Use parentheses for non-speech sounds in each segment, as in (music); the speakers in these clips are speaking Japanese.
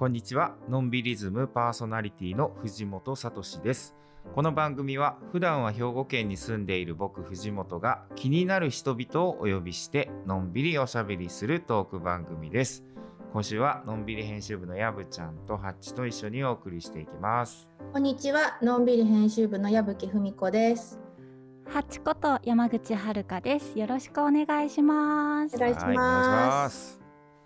こんにちはのんびりズムパーソナリティの藤本聡ですこの番組は普段は兵庫県に住んでいる僕藤本が気になる人々をお呼びしてのんびりおしゃべりするトーク番組です今週はのんびり編集部のやぶちゃんとハッチと一緒にお送りしていきますこんにちは、のんびり編集部の矢吹文子です。ハチこと山口遥です。よろしくお願いします。お願いしま。す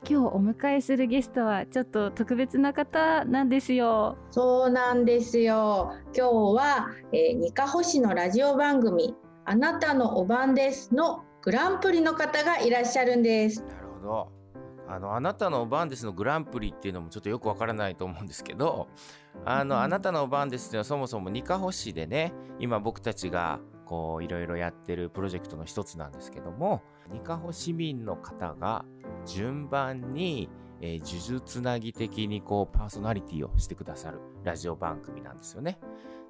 今日お迎えするゲストはちょっと特別な方なんですよ。そうなんですよ。今日は、えー、にかほ市のラジオ番組あなたのおばんですのグランプリの方がいらっしゃるんです。なるほどあのあなたのお番ですのグランプリっていうのもちょっとよくわからないと思うんですけどあの、うんあなたのお番ですっていうのはそもそもニカホ市でね今僕たちがこういろいろやってるプロジェクトの一つなんですけどもニカホ市民の方が順番に、えー呪術つなぎ的にこうパーソナリティをしてくださるラジオ番組なんですよね。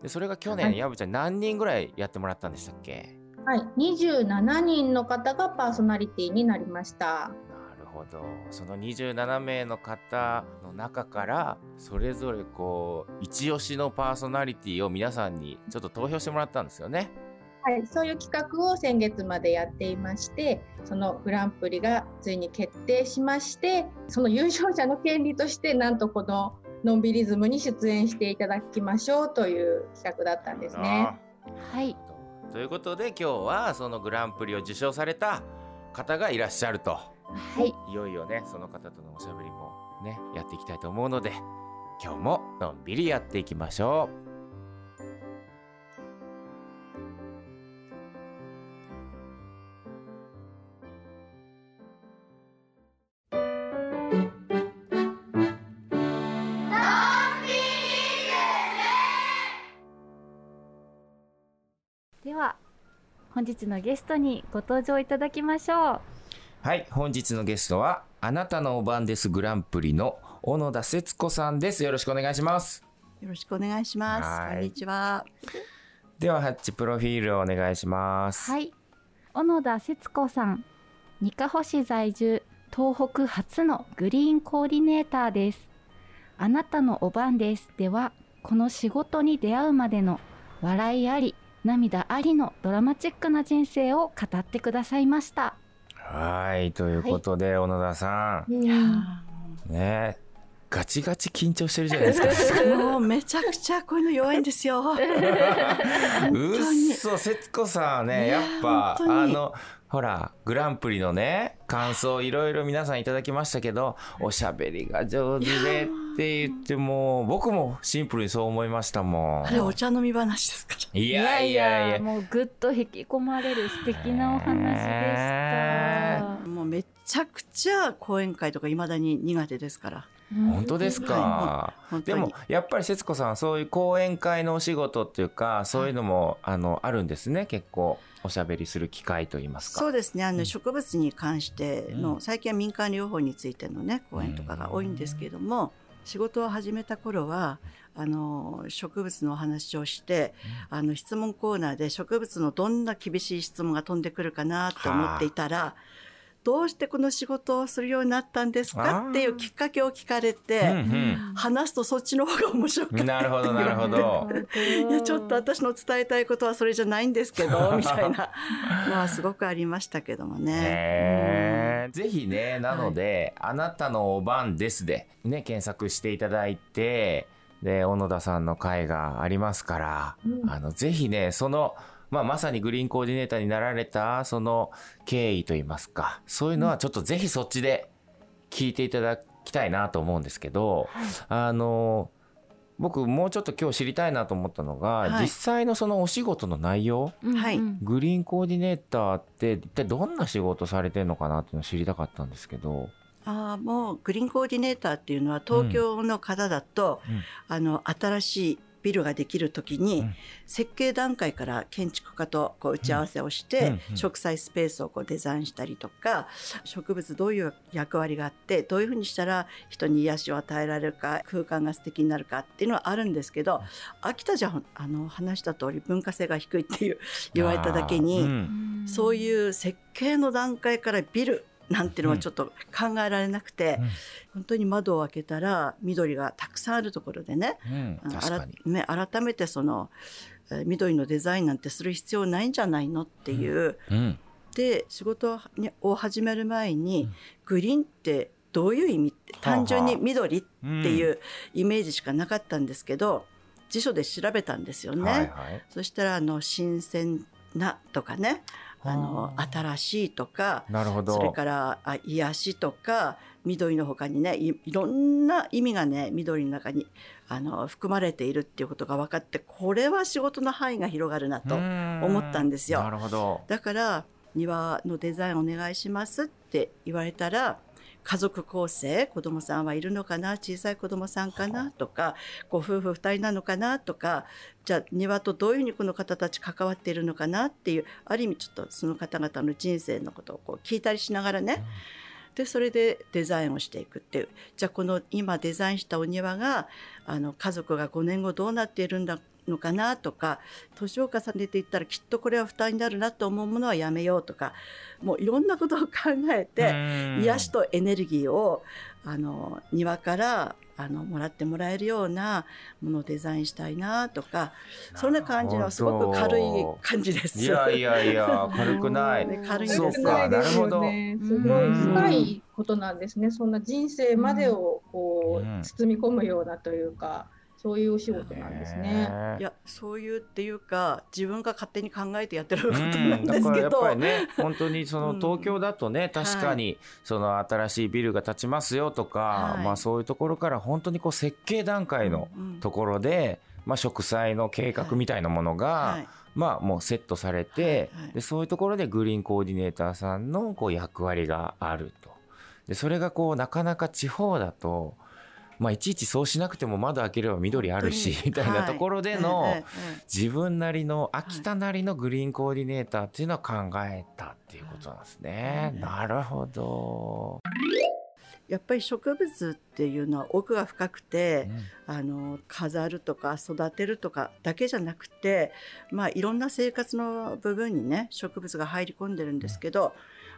でそれが去年、はいやぶちゃん何人ぐらいやってもらったんでしたっけ？はい、27人の方がパーソナリティになりました。なるほどその27名の方の中からそれぞれこう一押しのパーソナリティを皆さんにちょっと投票してもらったんですよね。はい、そういう企画を先月までやっていまして、そのグランプリがついに決定しまして、その優勝者の権利として、なんとこののんびりズムに出演していただきましょうという企画だったんですね。はい。ということで今日はそのグランプリを受賞された方がいらっしゃるとはい。いよいよねその方とのおしゃべりもねやっていきたいと思うので今日ものんびりやっていきましょう。本日のゲストにご登場いただきましょう。はい本日のゲストはあなたのお番ですグランプリの小野田節子さんですよろしくお願いしますよろしくお願いします。はいこんにちは。ではハッチプロフィールをお願いしますはい。小野田節子さん、にかほ市在住、東北初のグリーンコーディネーターです。あなたのお番ですでは、この仕事に出会うまでの笑いあり、涙ありのドラマチックな人生を語ってくださいました。はいということで、小野田さん。ねガチガチ緊張してるじゃないですかーもうめちゃくちゃこういうの弱いんですよ。うっそ節子さんはねいややっぱあのほらグランプリのね感想いろいろ皆さんいただきましたけどおしゃべりが上手でって言っても僕もシンプルにそう思いましたもんあれお茶飲み話ですか？ら。いやいやいやもうぐっと引き込まれる素敵なお話でした。もうめちゃくちゃ講演会とか未だに苦手ですから。本当ですか、本当に。でもやっぱり節子さんそういう講演会のお仕事っていうかそういうのも、あのあるんですね？結構おしゃべりする機会といいますか。そうですね。あの、うん。植物に関しての、うん。最近は民間療法についてのね講演とかが多いんですけれども、仕事を始めた頃はあの植物のお話をして、あの質問コーナーで植物のどんな厳しい質問が飛んでくるかなと思っていたら、どうしてこの仕事をするようになったんですか？っていうきっかけを聞かれて、うん話すとそっちの方が面白かったうん、なるほどなるほど。(laughs) いやちょっと私の伝えたいことはそれじゃないんですけど (laughs) みたいな。のはすごくありましたけどもね。ぜひねなので、あなたのお番です」で、ね、検索していただいてで小野田さんの回がありますから、うん。あのぜひねその、まあ、まさにグリーンコーディネーターになられたその経緯といいますかそういうのはちょっとぜひそっちで聞いていただきたいなと思うんですけど、あの僕もうちょっと今日知りたいなと思ったのが、はい。実際のそのお仕事の内容うんはい。うんグリーンコーディネーターって一体どんな仕事されてるのかなっていうのを知りたかったんですけど。ああもうグリーンコーディネーターっていうのは東京の方だと、うん。あの新しいビルができる時に、うん。設計段階から建築家とこう打ち合わせをして、植栽スペースをこうデザインしたりとか植物どういう役割があってどういうふうにしたら人に癒しを与えられるか空間が素敵になるかっていうのはあるんですけど秋田じゃあの話した通り文化性が低いっていう言われただけに、そういう設計の段階からビルなんていうのはちょっと考えられなくて、うん。本当に窓を開けたら緑がたくさんあるところでねうん。ね改めてそのえー緑のデザインなんてする必要ないんじゃないのっていう、うん。で仕事にを始める前に、うん。グリーンってどういう意味って単純に緑ってうん。いうイメージしかなかったんですけど、辞書で調べたんですよね。はいはい。そしたらあの新鮮なとかねあのはあ新しいとかなるほど。それからあ癒しとか緑の他にねいいろんな意味がね緑の中にあの含まれているっていうことが分かってこれは仕事の範囲が広がるなと思思ったんですよなるほど。だから庭のデザインお願いしますって言われたら家族構成子供さんはいるのかな小さい子供さんかなとかご夫婦2人なのかなとかじゃあ庭とどういうふうにこの方たち関わっているのかなっていうある意味ちょっとその方々の人生のことをこう聞いたりしながらね。でそれでデザインをしていくっていう。じゃあこの今デザインしたお庭があの家族が5年後どうなっているんだのかなとか年を重ねていったらきっとこれは負担になるなと思うものはやめようとかもういろんなことを考えて癒しとエネルギーをあの庭からあのもらってもらえるようなものをデザインしたいなとかそんな感じのすごく軽い感じです。いやいやいや (laughs) 軽くない。ね軽いです。そうかなるほど。すごい深いことなんですね。そんな人生までをこうん。う包み込むようなというか、そういうお仕事なんですね。いやそういうっていうか自分が勝手に考えてやってることうなんんですけど、やっぱりね本当にそのうん東京だとね、確かにその新しいビルが建ちますよとか、はい。まあそういうところから本当にこう設計段階のうん。ところで、まあ、植栽の計画みたいなものが、はい。まあもうセットされて、はいはい。でそういうところでグリーンコーディネーターさんのこう役割があると。でそれがこうなかなか地方だと、まあ、いちいちそうしなくても窓開ければ緑あるしみたいなところでの、自分なりの秋田なりのグリーンコーディネーターっていうのを考えたっていうことなんですね。なるほど。やっぱり植物っていうのは奥が深くてう、ん。あの飾るとか育てるとかだけじゃなくて、まあ、いろんな生活の部分にね植物が入り込んでるんですけど、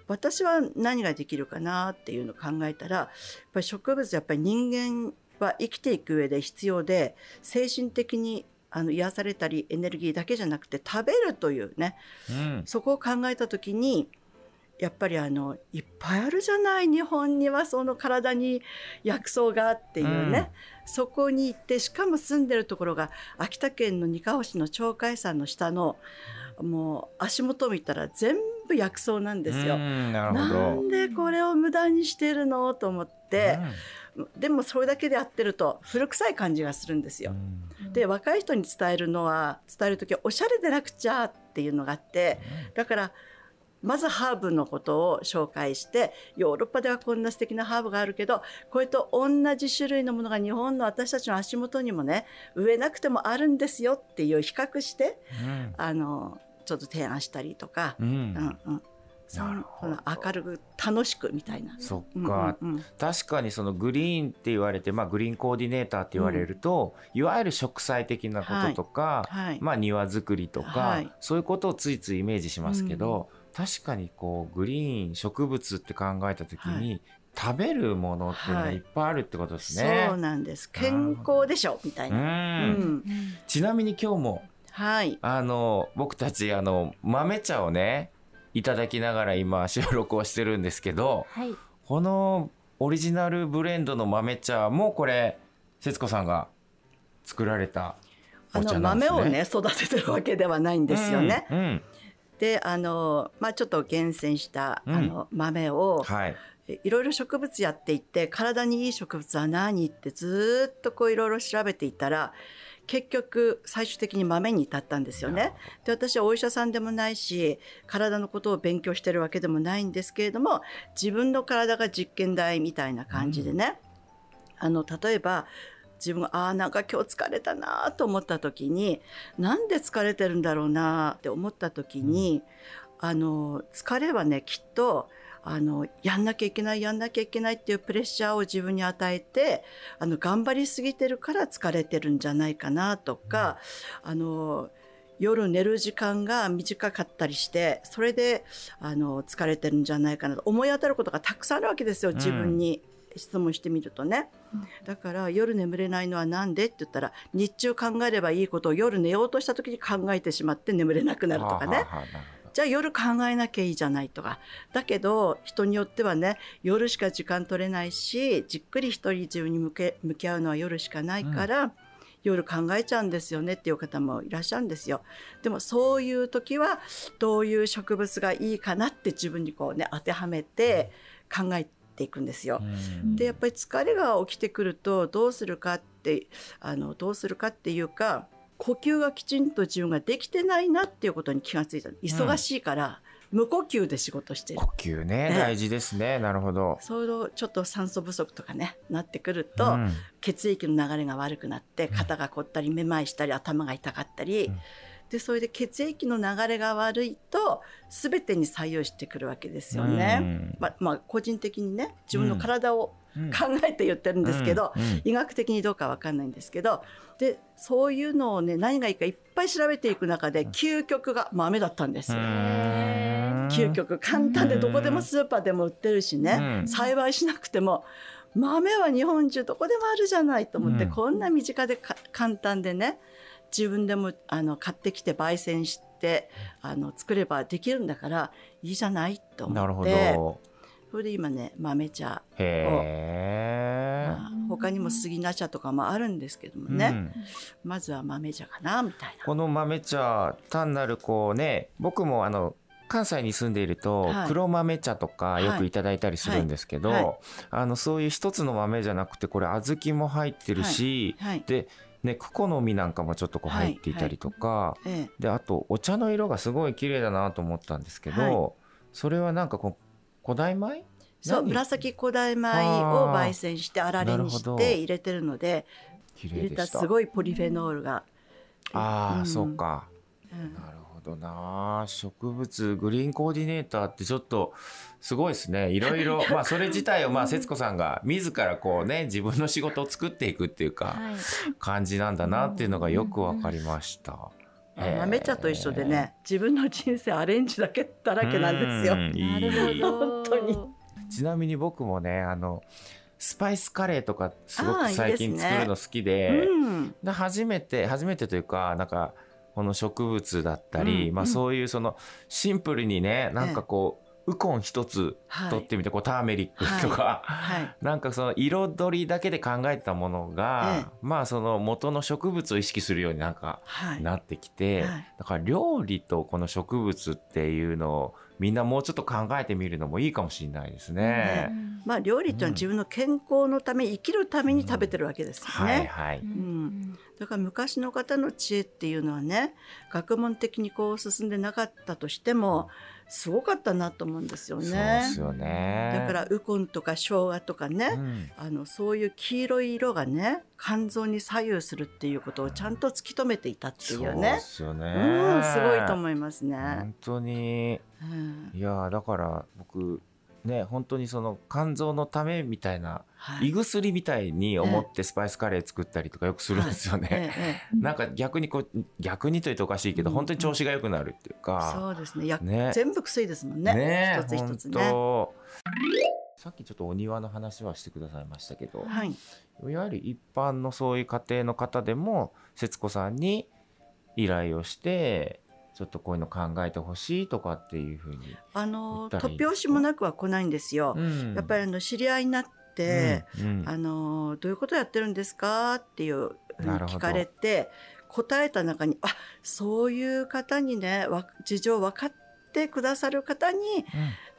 私は何ができるかなっていうのを考えたらやっぱり植物やっぱり人間は生きていく上で必要で精神的にあの癒されたりエネルギーだけじゃなくて食べるというねうん。そこを考えた時にやっぱりあのいっぱいあるじゃない日本にはその体に薬草がっていうね、そこに行ってしかも住んでるところが秋田県のにかほ市の鳥海山の下のもう足元を見たら全部薬草なんですよ。うんなるほなど。んでこれを無駄にしてるのと思って、でもそれだけでやってると古臭い感じがするんですよ。うんで若い人に伝えるのは伝える時はおしゃれでなくちゃっていうのがあってだからまずハーブのことを紹介してヨーロッパではこんな素敵なハーブがあるけどこれと同じ種類のものが日本の私たちの足元にもね植えなくてもあるんですよっていう比較してうんあのちょっと提案したりとか、うん。うんうん、そなるのほど。明るく楽しくみたいな。そっうんか、うんうん。確かにそのグリーンって言われて、まあ、グリーンコーディネーターって言われると、いわゆる植栽的なこととか、はい。まあ、庭作りとか、はい。そういうことをついついイメージしますけど、確かにこうグリーン植物って考えた時に、食べるものっていうのがいっぱいあるってことですね。そうなんです。健康でしょみたいな。うん。うん。ちなみに今日もはいあの僕たちあの豆茶をねいただきながら今収録をしてるんですけどはいこのオリジナルブレンドの豆茶もこれ節子さんが作られたあのお茶なんですね。豆をね育ててるわけではないんですよね。うんうんであのまあちょっと厳選した、うんあの豆をはい。いいろいろ植物やっていって体にいい植物は何ってずーっとこういろいろ調べていったら結局最終的に豆に至ったんですよね。で私はお医者さんでもないし体のことを勉強してるわけでもないんですけれども自分の体が実験台みたいな感じでね、あの例えば自分があーなんか今日疲れたなと思った時になんで疲れてるんだろうなって思った時に、あの疲れはねきっとあのやんなきゃいけないやんなきゃいけないっていうプレッシャーを自分に与えてあの頑張りすぎてるから疲れてるんじゃないかなとかあの夜寝る時間が短かったりしてそれであの疲れてるんじゃないかなと。思い当たることがたくさんあるわけですよ自分に。質問してみるとね、だから夜眠れないのは何でって言ったら日中考えればいいことを夜寝ようとした時に考えてしまって眠れなくなるとかね、はあはあはじゃあ夜考えなきゃいいじゃないとかだけど人によってはね夜しか時間取れないしじっくり一人自分に向け向き合うのは夜しかないから、夜考えちゃうんですよねっていう方もいらっしゃるんですよ。でもそういう時はどういう植物がいいかなって自分にこうね当てはめて考えていくんですよ。うんでやっぱり疲れが起きてくるとどうするかってあのどうするかっていうか呼吸がきちんと自分ができてないなっていうことに気がついた。忙しいから、無呼吸で仕事してる。呼吸ねね大事ですね。なるほど。そうちょっと酸素不足とかねなってくると、うん。血液の流れが悪くなって肩が凝ったりめまいしたり頭が痛かったり、うんでそれで血液の流れが悪いと全てに作用してくるわけですよね。うん。ままあ個人的にね自分の体をうん。考えて言ってるんですけど、うん。うん。医学的にどうかわかんないんですけどでそういうのをね何がいいかいっぱい調べていく中で究極が豆だったんですよ。うん。究極簡単でどこでもスーパーでも売ってるしね、うん。栽培しなくても豆は日本中どこでもあるじゃないと思って、うん。こんな身近でか簡単でね自分でもあの買ってきて焙煎してあの作ればできるんだからいいじゃないとなるほ思ってど。それで今ね豆茶、へえ。まあ他にも杉菜茶とかもあるんですけどもね、うん。まずは豆茶かなみたいな。この豆茶単なるこうね僕もあの関西に住んでいるとはい。黒豆茶とかよくいただいたりするんですけど、はい。はい。あのそういう一つの豆じゃなくてこれ小豆も入ってるし、はい。でねクコの実なんかもちょっとこう入っていたりとか、ええ。であとお茶の色がすごい綺麗だなと思ったんですけど、はい。それはなんかこう古代米？そう何？紫古代米を焙煎して粗練にして入れてるので綺入れ麗でした。たすごいポリフェノールが。ああ、うん。そうか。うん。なるほどな植物グリーンコーディネーターってちょっとすごいですね。いろい。ろまあそれ自体をまあ節子さんが自らこうね自分の仕事を作っていくっていうかはい。感じなんだなっていうのがよくわかりました。へー豆茶と一緒でね自分の人生アレンジだけだらけなんですよ。本当に。ちなみに僕もねあのスパイスカレーとかすごく最近作るの好きでうん。で初めて初めてというかなんかこの植物だったり、まあ、うん。うんそういうそのシンプルにねなんかこう、ウコン一つはい。取ってみて、こうターメリックとか、はい。なんかその彩りだけで考えてたものが、え。まあその元の植物を意識するようになんかはい。なってきて、はい。だから料理とこの植物っていうのをみんなもうちょっと考えてみるのもいいかもしれないですね。まあ料理っていうのは自分の健康のため生きるために食べてるわけですよね。はいはい。んだから昔の方の知恵っていうのはね学問的にこう進んでなかったとしてもすごかったなと思うんですよね。よね。だからウコンとか生姜とかね、うんあのそういう黄色い色がね肝臓に左右するっていうことをちゃんと突き止めていたっていうそうでねすよね。うんすごいと思いますね。本当にうんいやーだから僕ね本当にその肝臓のためみたいなはい胃薬みたいに思ってスパイスカレー作ったりとかよくするんですよね。ええええなんか逆にこう逆にというとおかしいけど、うん本当に調子が良くなるっていうか、そうですね。やね全部薬ですもんね。ね一つ一つね。さっきちょっとお庭の話はしてくださいましたけど、はい。いわゆる一般のそういう家庭の方でも節子さんに依頼をしてちょっとこういうの考えてほしいとかっていうふうに、あの突拍子もなくは来ないんですよ。うん。やっぱりあの知り合いになって、うんうん。あのどういうことやってるんですか？っていうふう聞かれて答えた中にあそういう方にねわ事情分かってくださる方に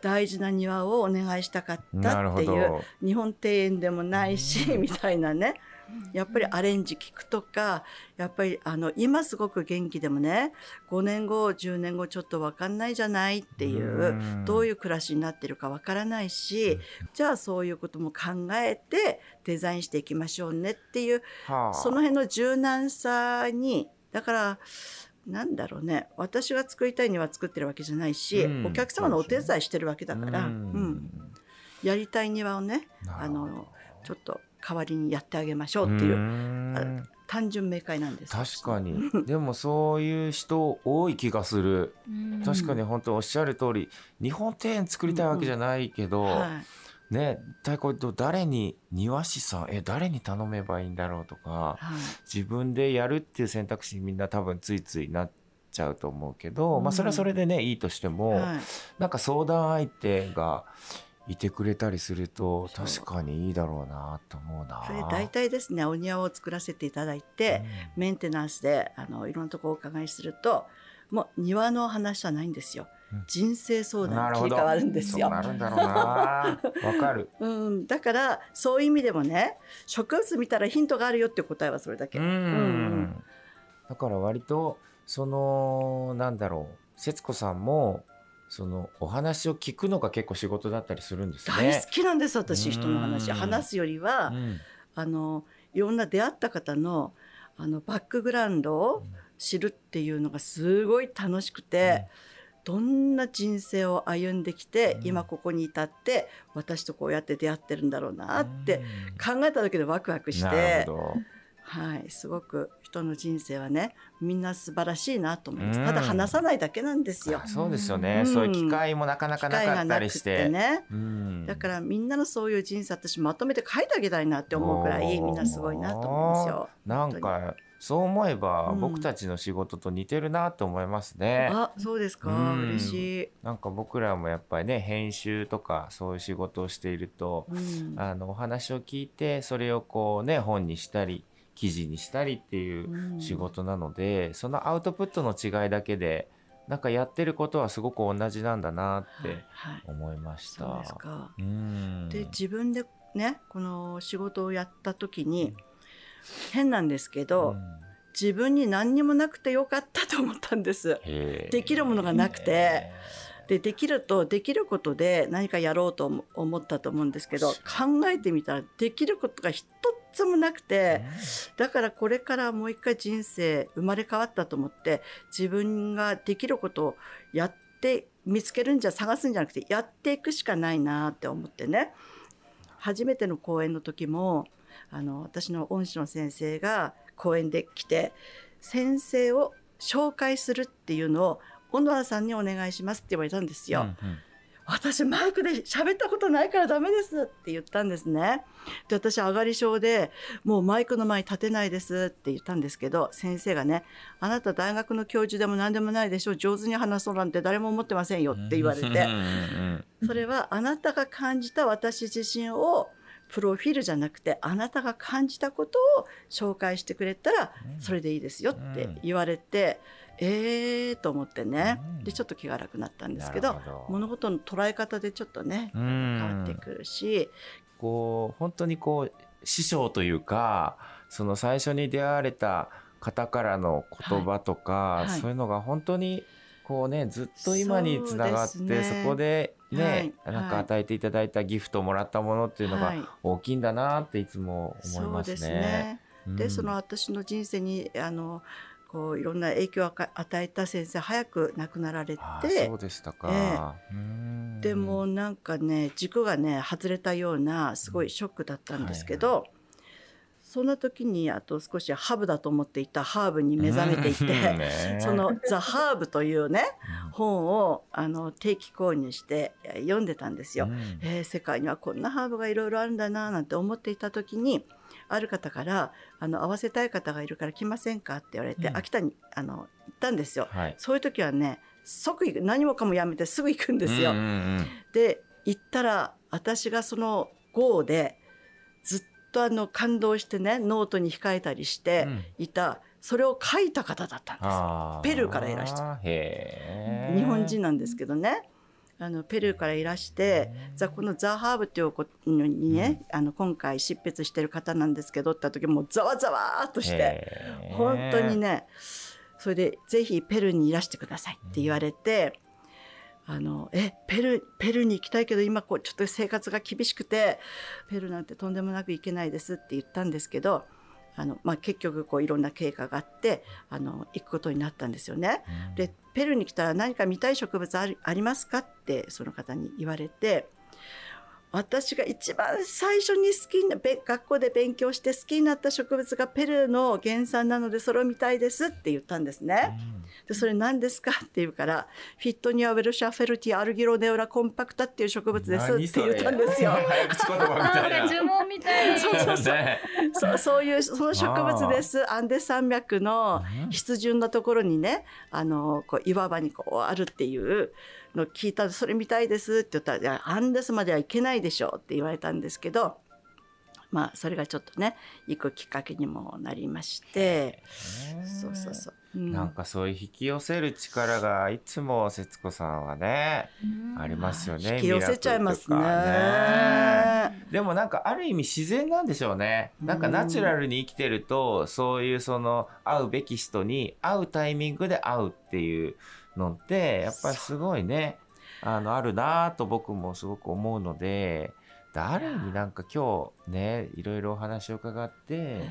大事な庭をお願いしたかったっていうど。日本庭園でもないし、みたいなねやっぱりアレンジ聞くとかやっぱりあの今すごく元気でもね5年後10年後ちょっと分かんないじゃないっていう。どういうう暮らしになってるかわからないし、じゃあそういうことも考えてデザインしていきましょうねっていうはあ。その辺の柔軟さにだからなんだろうね私が作りたいには作ってるわけじゃないし、うん。お客様のお手伝いしてるわけだから、ううん。んやりたい庭をねあのちょっと代わりにやってあげましょうっていうう単純明快なんです。確かに。でもそういう人多い気がする。確かに本当おっしゃる通り日本庭園作りたいわけじゃないけど、はい。ね太鼓と誰に庭師さんえ誰に頼めばいいんだろうとかはい。自分でやるっていう選択肢にみんな多分ついついなっちゃうと思うけど、うんまあそれはそれでねいいとしても、はいなんか相談相手がいてくれたりすると確かにいいだろうなと思うな。それ大体ですねお庭を作らせていただいて、メンテナンスであのいろんなところお伺いするともう庭の話はないんですよ、うん人生相うん談に切り替わるんですよ。なるんだろうな。わかる。(laughs) うん、だからそういう意味でもね植物見たらヒントがあるよって答えはそれだけ。うんうんだから割とそのなんだろう節子さんもそのお話を聞くのが結構仕事だったりするんです大ね好。きなんです私人の話。うん。話すよりは、うん。あのいろんな出会った方のあのバックグラウンドを知るっていうのがすごい楽しくて、どんな人生を歩んできて、うん。今ここに至って私とこうやって出会ってるんだろうなって考えただけでワクワクしなてる、ほど。はい、すごく人の人生はねみんな素晴らしいなと思います、うん。ただ話さないだけなんですよ。あ。そうですよね、うん。そういう機会もなかなか機なかったりして。て。ね。うん。だからみんなのそういう人生私まとめて書いてあげたいなって思うくらいみんなすごいなと思うんですよ。なんかそう思えばうん。僕たちの仕事と似てるなと思いますね。あそうですか、うん。嬉しい。なんか僕らもやっぱりね編集とかそういう仕事をしていると、うん。あのお話を聞いてそれをこうね本にしたり記事にしたりっていううん。仕事なので、そのアウトプットの違いだけでなんかやってることはすごく同じなんだなってはい、思いました。そうで自分でねこの仕事をやった時に変なんですけど、うん。自分に何にもなくてよかったと思ったんです。できるものがなくて。でできるとできることで何かやろうと思思ったと思うんですけど考えてみたらできることが一つもなくてだからこれからもう一回人生生まれ変わったと思って自分ができることをやって見つけるんじゃ探すんじゃなくてやっていくしかないなって思ってね。初めての講演の時もあの私の恩師の先生が講演で来て先生を紹介するっていうのを小野田さんにお願いしますって言われたんですよ。うんうん私マイクで喋ったことないからダメですって言ったんですね。で私上がり症でもうマイクの前に立てないですって言ったんですけど先生がね「あなた大学の教授でも何でもないでしょ上手に話そうなんて誰も思ってませんよ」って言われてうんうん。それはあなたが感じた私自身をプロフィールじゃなくてあなたが感じたことを紹介してくれたらうん。それでいいですよって言われて、えーと思ってね。うん。でちょっと気が楽になったんですけど物事の捉え方でちょっとねうん。変わってくるし、こう本当にこう師匠というかその最初に出会われた方からの言葉とか、はい。はい。そういうのが本当にこうねずっと今につながってそ,、ね。こでね、はい。なんか与えていただいたギフトもらったものっていうのがはい。大きいんだなっていつも思いますね。ね。でうん。その私の人生にあのこういろんな影響を与与えた先生早く亡くなられあてそうでしたか。うん。でもなんかね軸がね外れたようなすごいショックだったんですけど、そんな時にあと少しハーブだと思っていたハーブに目覚めていて、うんね。その「ザ・ハーブ」というね本をあの定期購入してえ読んでたんですよ。うん。えー世界にはこんなハーブがいろいろあるんだななんて思っていた時にある方からあの「会わせたい方がいるから来ませんか?」って言われて、うん秋田にあの行ったんですよ。はい。そういう時はね即行く何もかもやめてすぐ行くんですよ。うんうんうんで行ったら私がその号でずっとあの感動してねノートに控えたりしてうんいた、それを書いた方だったんですペルーからいらしてへー日本人なんですけどねあのペルーからいらしてザこの「ザ・ハーブ」っていうことにね、あの今回執筆してる方なんですけどって時もうざわざわーっとして本当にねそれで「ぜひペルーにいらしてください」って言われて。あのえペルーペルーに行きたいけど今こうちょっと生活が厳しくてペルーなんてとんでもなく行けないですって言ったんですけどあの、まあ、結局こういろんな経過があってあの行くことになったんですよね。うんでペルーに来たら何か見たい植物ありますかってその方に言われて私が一番最初に好きなべ学校で勉強して好きになった植物がペルーの原産なのでそれを見たいですって言ったんですね。でそれ何ですかって言うからフィットニア・ウェルシャ・フェルティ・アルギロネウラ・コンパクタっていう植物ですって言ったんですよ。呪文みたいな。(laughs) そうそうそうねそうそういうその植物です。アンデス山脈の湿潤なところにねあのこう岩場にこうあるっていうのを聞いたらそれ見たいですって言ったらアンデスまでは行けないでしょうって言われたんですけどまあそれがちょっとね行くきっかけにもなりまして。そうそうそう。うん。なんかそういう引き寄せる力がいつも節子さんはねありますよね引き寄せちゃいますね。ね。でもなんかある意味自然なんでしょうね。なんかナチュラルに生きてるとそういうその会うべき人に会うタイミングで会うっていうのってやっぱりすごいねあのあるなと僕もすごく思うので誰になんか今日ねいろいろお話を伺って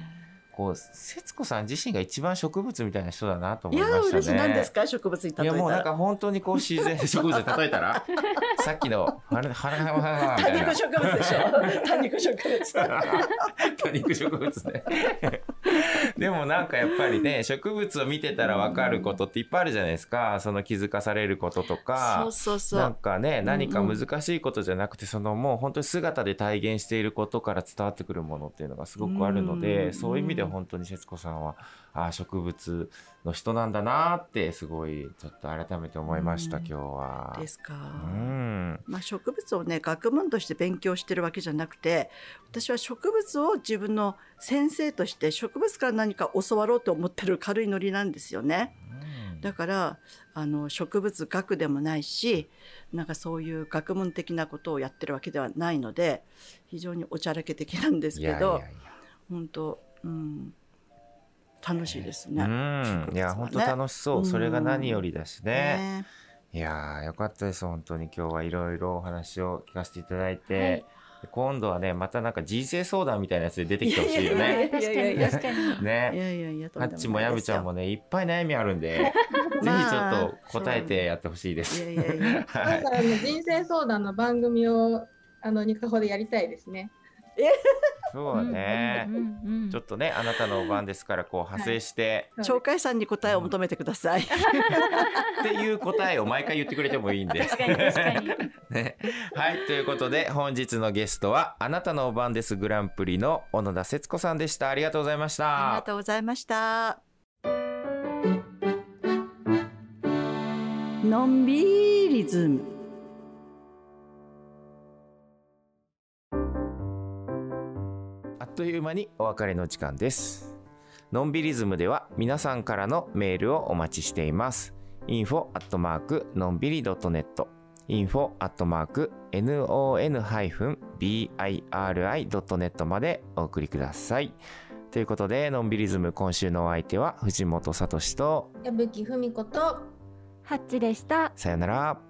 こう節子さん自身が一番植物みたいな人だなといや思いましたね。嬉しい。何ですか？植物に例えたいやもうなんら。か本当にこう自然植物で例えたら (laughs) さっきの「花花花花」みたいな。多肉植物でしょ。多肉植物。(laughs) 多肉植物ね。(laughs) でもなんかやっぱりね植物を見てたら分かることっていっぱいあるじゃないですか。その気づかされることとか。そうそうそう。なんかねん何か難しいことじゃなくてそのもう本当に姿で体現していることから伝わってくるものっていうのがすごくあるのうんでそういう意味では本当に節子さんはあ植物の人なんだなってすごいちょっと改めて思いましたうん今日は。ですか。うんまあ、植物をね学問として勉強してるわけじゃなくて私は植物を自分の先生として植物から何か教わろうと思ってる軽いノリなんですよね。だからあの植物学でもないしなんかそういう学問的なことをやってるわけではないので非常におちゃらけ的なんですいけどやいやいや本当うん楽しいですね。うん、いや本当楽しそう、うんそれが何よりだしね。ねいやーよかったです本当に今日はいろいろお話を聞かせていただいて、で今度はねまたなんか人生相談みたいなやつで出てきてほしいよいやいやね。確かに確かに。いね。やいやいやいですよハッチもヤブちゃんもねいっぱい悩みあるんで、(laughs) ぜひちょっと答えてやってほしいです。いやいやいやはい人生相談の番組をあのニカホでやりたいですね。(laughs) そうね、ちょっとねあなたの番ですからこう派生して、鳥海さんに答えを求めてください。(laughs) っていう答えを毎回言ってくれてもいいんで。確かに確かに。(laughs) ね、はいということで本日のゲストはあなたのお番ですグランプリの小野田節子さんでしたありがとうございましありたがとうございました。のんびりズム。という間にお別れの時間です。のんびりズムでは皆さんからのメールをお待ちしています。info アットマークのんびり .net info アットマーク non-biri.net までお送りください。ということでのんびりズム今週のお相手は藤本聡と矢吹文子とハッチでした。さよなら